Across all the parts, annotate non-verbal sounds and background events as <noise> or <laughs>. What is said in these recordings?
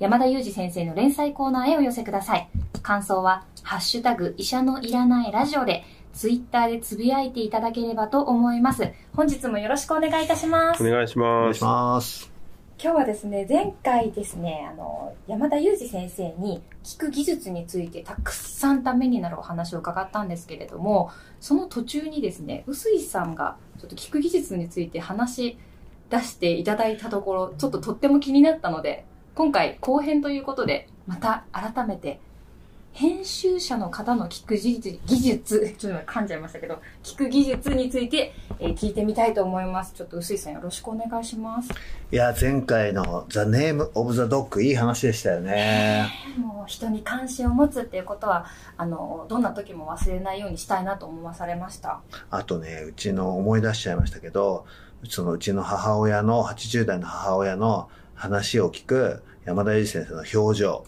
山田裕二先生の連載コーナーへお寄せください。感想はハッシュタグ医者のいらないラジオでツイッターでつぶやいていただければと思います。本日もよろしくお願いいたします。お願いしお願いしますます。今日はですね前回ですねあの山田裕二先生に聞く技術についてたくさんためになるお話を伺ったんですけれどもその途中にですね臼井さんがちょっと聞く技術について話し出していただいたところちょっととっても気になったので今回後編ということでまた改めて編集者の方の聞く技術、技術、ちょっと噛んじゃいましたけど、聞く技術について、えー聞いてみたいと思います。ちょっと臼井さんよろしくお願いします。いや、前回の The Name of the Dog いい話でしたよね。<laughs> もう人に関心を持つっていうことは、あの、どんな時も忘れないようにしたいなと思わされました。あとね、うちの思い出しちゃいましたけど、そのうちの母親の、80代の母親の話を聞く山田裕二先生の表情。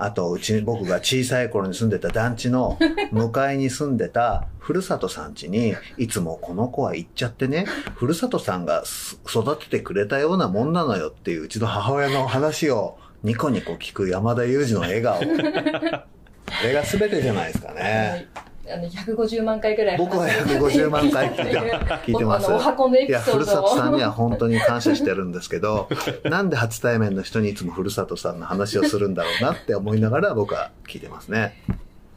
あと、うち、僕が小さい頃に住んでた団地の <laughs> 向かいに住んでたふるさとさん家に、いつもこの子は行っちゃってね、ふるさとさんがす育ててくれたようなもんなのよっていううちの母親の話をニコニコ聞く山田裕二の笑顔。<laughs> あれが全てじゃないですかね。あの、150万回ぐらい僕は150万回聞いて聞いてます。お箱のエいや、ピソードを。ふるさとさんには本当に感謝してるんですけど、<laughs> なんで初対面の人にいつもふるさとさんの話をするんだろうなって思いながら僕は聞いてますね。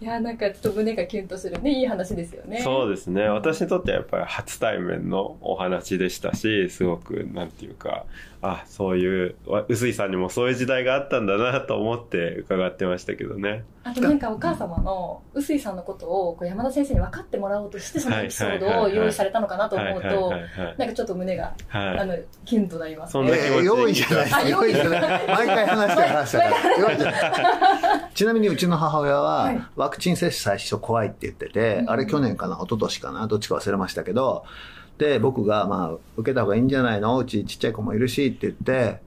いや、なんかちょっと胸がキュンとするね、いい話ですよね。そうですね私にとってはやっぱり初対面のお話でしたしすごくなんていうかあそういうわ臼井さんにもそういう時代があったんだなと思って伺ってましたけどねあとなんかお母様の臼井さんのことをこう山田先生に分かってもらおうとしてそのエピソードを用意されたのかなと思うと、なんかちょっと胸が、はい。あの、キュンとなりますそんな用意じゃないですあ用意じゃない。毎回話してる話だから。用意じゃない。<laughs> ちなみにうちの母親ははい。ワクチン接種最初怖いって言ってて、うん。あれ去年かな、一昨年かな、どっちか忘れましたけど、で、僕がまあ、受けた方がいいんじゃないの？うちちっちゃい子もいるしって言って、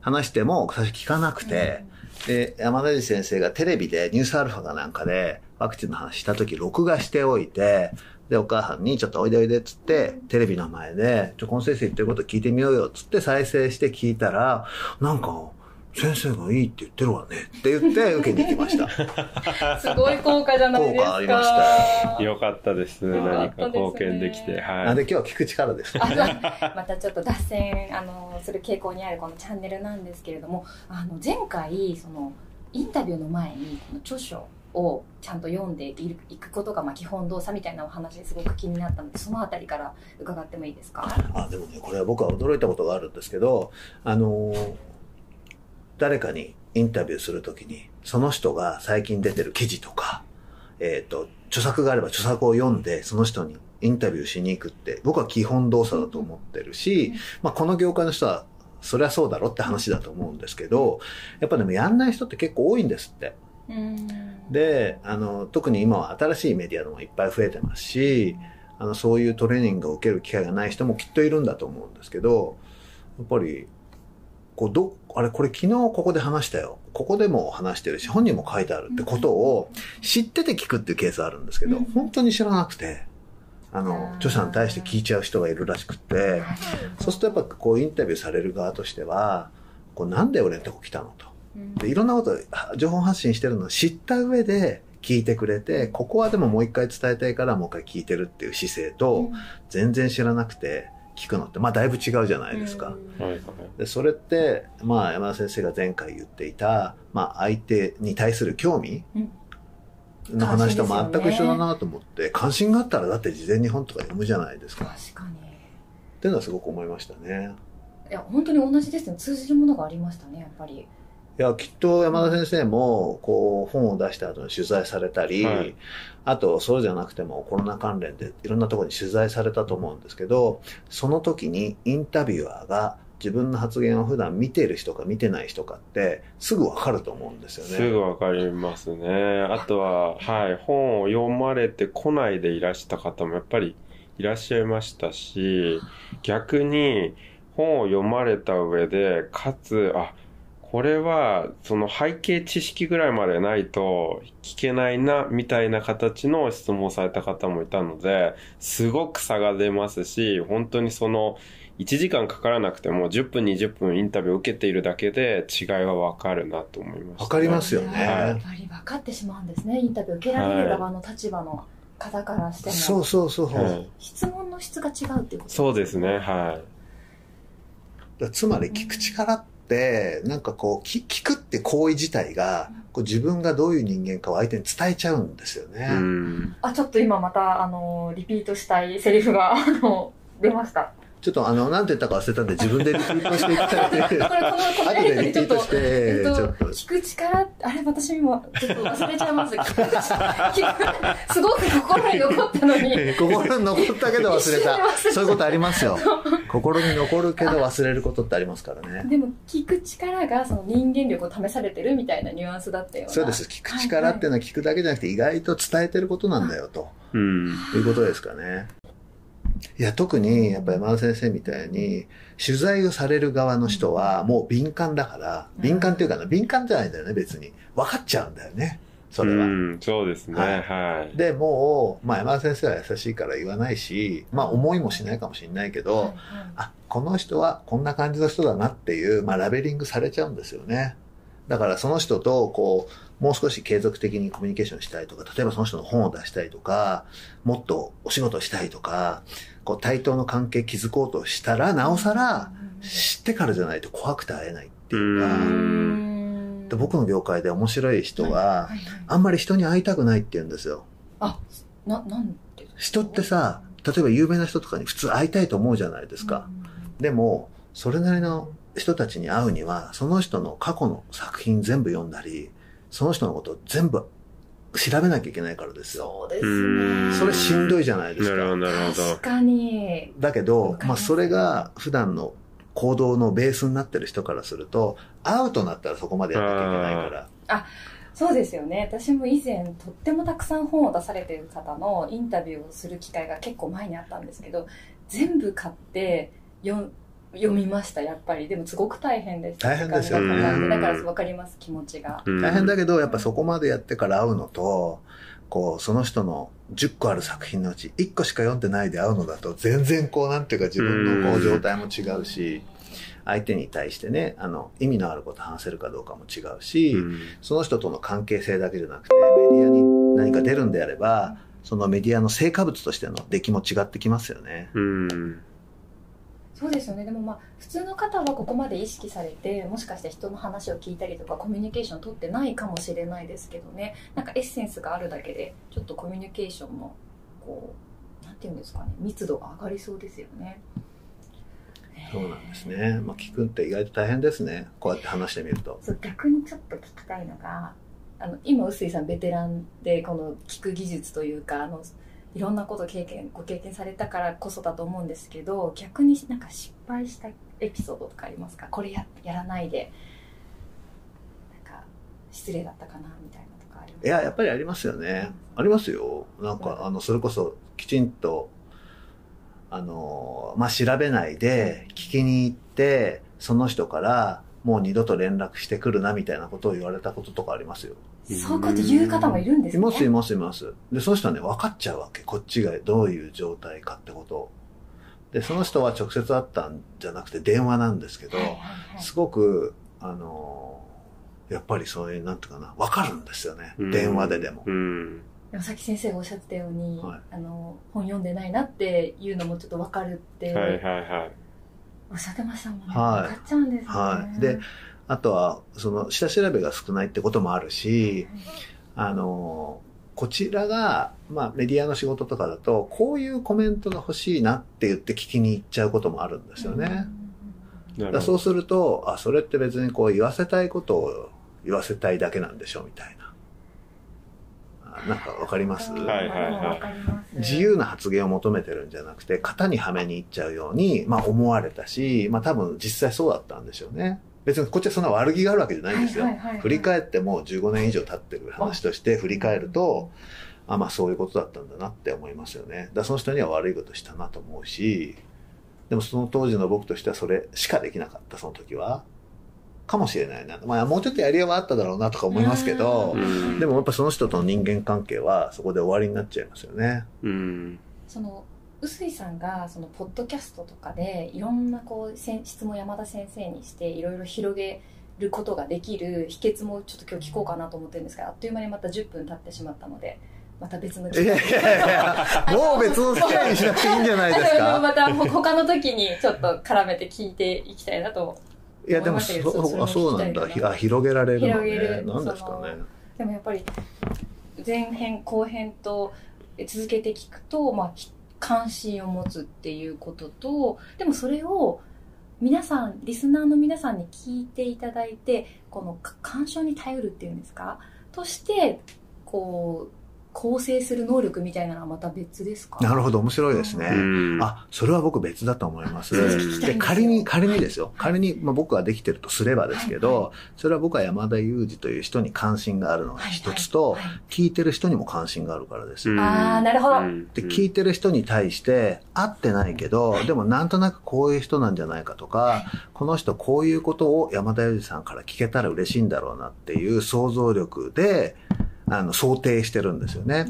話しても最初聞かなくて、で、山田先生がテレビでニュースアルファかなんかでワクチンの話した時録画しておいて、で、お母さんにちょっとおいでおいでっつって、テレビの前で、ちょ、この先生言ってること聞いてみようよっつって再生して聞いたら、なんか、先生がいいって言ってるわね。って言って受けに行きました。<laughs> すごい効果じゃないですか。効果ありました。よかったです。よか何かったですね。貢献できて。はい。なんで今日は聞く力です。あまたちょっと脱線あのする傾向にあるこのチャンネルなんですけれどもあの前回そのインタビューの前にこの著書をちゃんと読んでいくことがまあ基本動作みたいなお話ですごく気になったのでそのあたりから伺ってもいいですか？あ、でもね、これは僕は驚いたことがあるんですけど、あのー誰かにインタビューするときに、その人が最近出てる記事とか、えっ、と、著作があれば著作を読んで、その人にインタビューしに行くって、僕は基本動作だと思ってるし、まあ、この業界の人は、そりゃそうだろって話だと思うんですけど、やっぱでもやんない人って結構多いんですって。うんで、あの、特に今は新しいメディアでもいっぱい増えてますし、あの、そういうトレーニングを受ける機会がない人もきっといるんだと思うんですけど、やっぱり、こう、ど、あれ、これ昨日ここで話したよ。ここでも話してるし、本人も書いてあるってことを知ってて聞くっていうケースあるんですけどうん、本当に知らなくて、あの、著者に対して聞いちゃう人がいるらしくって、そうするとやっぱこうインタビューされる側としては、こうなんで俺のとこ来たのと。うん。で、いろんなこと、情報発信してるのを知った上で聞いてくれて、ここはでももう一回伝えたいからもう一回聞いてるっていう姿勢と、全然知らなくて聞くのって、まあだいぶ違うじゃないですか。で、それって、まあ山田先生が前回言っていた、まあ相手に対する興味うん。の話と全く一緒だなと思って、関心があったらだって事前に本とか読むじゃないですか。っ確かに。ていうのはすごく思いましたね。いや本当に同じですね。通じるものがありましたねやっぱりいや、きっと山田先生も、こう、本を出した後に取材されたり、はいあと、そうじゃなくてもコロナ関連でいろんなところに取材されたと思うんですけど、その時にインタビュアーが自分の発言を普段見てる人か見てない人かってすぐわかると思うんですよね。すぐわかりますね。あとは、はい、本を読まれてこないでいらした方もやっぱりいらっしゃいましたし、逆に本を読まれた上で、かつ、あ、これは、その背景知識ぐらいまでないと聞けないな、みたいな形の質問をされた方もいたので、すごく差が出ますし、本当にその、1時間かからなくても10分20分インタビューを受けているだけで違いはわかるなと思いました、わかりますよね。やっぱり分かってしまうんですね。インタビュー受けられる側の立場の方からしても、そうそうそう。はい。質問の質が違うっていうことそうですね、はい。だつまり聞く力って、なんかこう、聞聞くって行為自体が、こう自分がどういう人間かを相手に伝えちゃうんですよね。うん。あちょっと今またあのリピートしたいセリフがあの出ましたちょっとあの、なんて言ったか忘れたんで自分でリピートしていただいて、これこのこの後やりとでリピートし、りちょっとて、えっとちょっと。聞く力あれ私もちょっと忘れちゃいますすごく心に残ったのに心に残ったけど忘れ一瞬で忘れた。た <laughs> そういうことありますよ。心に残るけど忘れることってありますからね。でも聞く力がその人間力を試されてるみたいなニュアンスだったよそうです。聞く力っていうのは聞くだけじゃなくて意外と伝えてることなんだよと。うん。いうことですかね。いや、特に、やっぱり山田先生みたいに、取材をされる側の人は、もう敏感だから、うん敏感っていうかな、敏感じゃないんだよね、別に。分かっちゃうんだよね、それは。うん、そうですね、はいはい。で、もう、まあ山田先生は優しいから言わないし、まあ思いもしないかもしれないけど、はいはいあ、この人はこんな感じの人だなっていう、まあラベリングされちゃうんですよね。だからその人と、こう、もう少し継続的にコミュニケーションしたいとか、例えばその人の本を出したいとか、もっとお仕事したいとか、こう対等の関係築こうとしたら、なおさら、知ってからじゃないと怖くて会えないっていうか、で僕の業界で面白い人は、あんまり人に会いたくないって言うんですよ。あななんで？人ってさ、例えば有名な人とかに普通会いたいと思うじゃないですか。でも、それなりの人たちに会うには、その人の過去の作品全部読んだり、その人のことを全部調べなきゃいけないからですよ。そうですうんねそれしんどいじゃないですなるほど、か。なるほど確。かにだけどまあそれが普段の行動のベースになってる人からすると、会うとなったらそこまでやんなきゃいけないから。そうですよね私も以前とってもたくさん本を出されている方のインタビューをする機会が結構前にあったんですけど全部買って読読みましたやっぱり。でもすごく大変でした大変ですよだから分かります気持ちが。うん。大変だけど、やっぱそこまでやってから会うのと、こう、その人の10個ある作品のうち1個しか読んでないで会うのだと、全然こう、なんていうか自分のこううん状態も違うし、相手に対してね、あの、意味のあること話せるかどうかも違うし、うん。その人との関係性だけじゃなくて、メディアに何か出るんであれば、そのメディアの成果物としての出来も違ってきますよね。うん。そうですよねでもまあ普通の方はここまで意識されてもしかして人の話を聞いたりとかコミュニケーション取ってないかもしれないですけどねなんかエッセンスがあるだけでちょっとコミュニケーションのこうなんていうんですかね密度が上がりそうですよねそうなんですね。まあ、聞くって意外と大変ですね。こうやって話してみると。そう逆にちょっと聞きたいのがあの今臼井さんベテランでこの聞く技術というかあのいろんなことを経験ご経験されたからこそだと思うんですけど逆になんか失敗したエピソードとかありますか？これややらないでなんか失礼だったかなみたいなとかありますいや、やっぱりありますよね。ありますよ。なんか、あの、それこそ、きちんと、あの、まあ、調べないで、聞きに行って、その人から、もう二度と連絡してくるな、みたいなことを言われたこととかありますよ。そういうこと言う方もいるんですねいます、います、います。で、その人はね、分かっちゃうわけ。こっちがどういう状態かってことを。で、その人は直接会ったんじゃなくて電話なんですけどはい、はいはいすごく、あの、やっぱりそういう、なんていうかな、分かるんですよね。うん電話ででも。うん。でもさっき先生がおっしゃってたように、はいあの本読んでないなっていうのもちょっと分かるってはいはいはい。おっしゃってましたもんね、はい分かっちゃうんですね、はいであとは、その、下調べが少ないってこともあるし、あの、こちらが、まあ、メディアの仕事とかだと、こういうコメントが欲しいなって言って聞きに行っちゃうこともあるんですよね。なだからるほど。そうすると、あ、それって別にこう言わせたいことを言わせたいだけなんでしょみたいな。なんかわかります、はいはいはいわかります自由な発言を求めてるんじゃなくて、型にはめにいっちゃうように、まあ思われたし、まあ多分実際そうだったんでしょうね。別にこっちはそんな悪気があるわけじゃないんですよ。振り返っても15年以上経ってる話として振り返ると、あ、まあそういうことだったんだなって思いますよね。だその人には悪いことしたなと思うし、でもその当時の僕としてはそれしかできなかった、その時は。かもしれないな。まあもうちょっとやりようはあっただろうなとか思いますけどでもやっぱその人との人間関係はそこで終わりになっちゃいますよね。うんその臼井さんがそのポッドキャストとかでいろんなこう質問山田先生にしていろいろ広げることができる秘訣もちょっと今日聞こうかなと思ってるんですがあっという間にまた10分経ってしまったのでまた別の機いやいやいや、もう別の機会にしなくていいんじゃないですか？<laughs> また他の時にちょっと絡めて聞いていきたいなといや、でもそそあそうなんだ。あ広げられるの広げね。るなんですかね。でもやっぱり前編後編と続けて聞くと、まあ、ひ関心を持つっていうこととでもそれを皆さんリスナーの皆さんに聞いていただいてこの鑑賞に頼るっていうんですか？としてこう構成する能力みたいなのはまた別ですか？なるほど、面白いですね。うん。あ、それは僕別だと思います。で仮に、仮にですよ。仮に、まあ、僕ができてるとすればですけど、はいそれは僕は山田裕二という人に関心があるのが一つと、はい。はい聞いてる人にも関心があるからです。うんあーなるほど。うん。で、聞いてる人に対して、会ってないけど、でもなんとなくこういう人なんじゃないかとか、はい。この人こういうことを山田裕二さんから聞けたら嬉しいんだろうなっていう想像力で、あの、想定してるんですよね。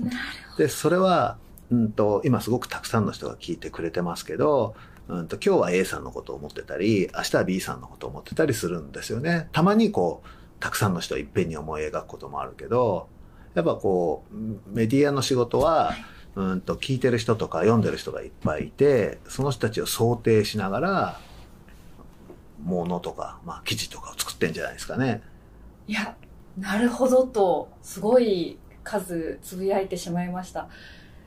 で、それは、うんと、今すごくたくさんの人が聞いてくれてますけど、うんと、今日は A さんのことを思ってたり、明日は B さんのことを思ってたりするんですよね。たまにこう、たくさんの人をいっぺんに思い描くこともあるけど、やっぱこう、メディアの仕事は、うんと、聞いてる人とか読んでる人がいっぱいいて、その人たちを想定しながら、ものとか、まあ、記事とかを作ってんじゃないですかね。いや、なるほどと、すごい数つぶやいてしまいました。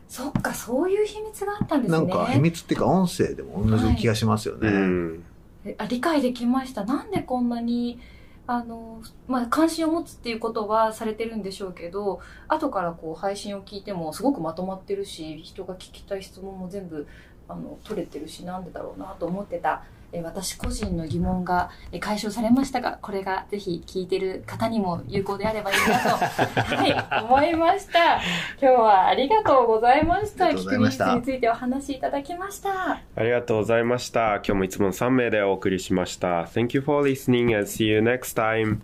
そっか、そういう秘密があったんですね。なんか秘密っていうか音声でも同じ気がしますよね。うんえあ理解できました。なんでこんなに、あの、まあ、関心を持つっていうことはされてるんでしょうけど、後からこう配信を聞いてもすごくまとまってるし、人が聞きたい質問も全部、あの、取れてるし、なんでだろうなと思ってた、え私個人の疑問がえ解消されましたが、これがぜひ聞いてる方にも有効であればいいなと、<laughs> はい、思いました。今日はありがとうございました。聞く技術についてお話しいただきました。ありがとうございました。今日もいつもの3名でお送りしました。Thank you for listening and see you next time.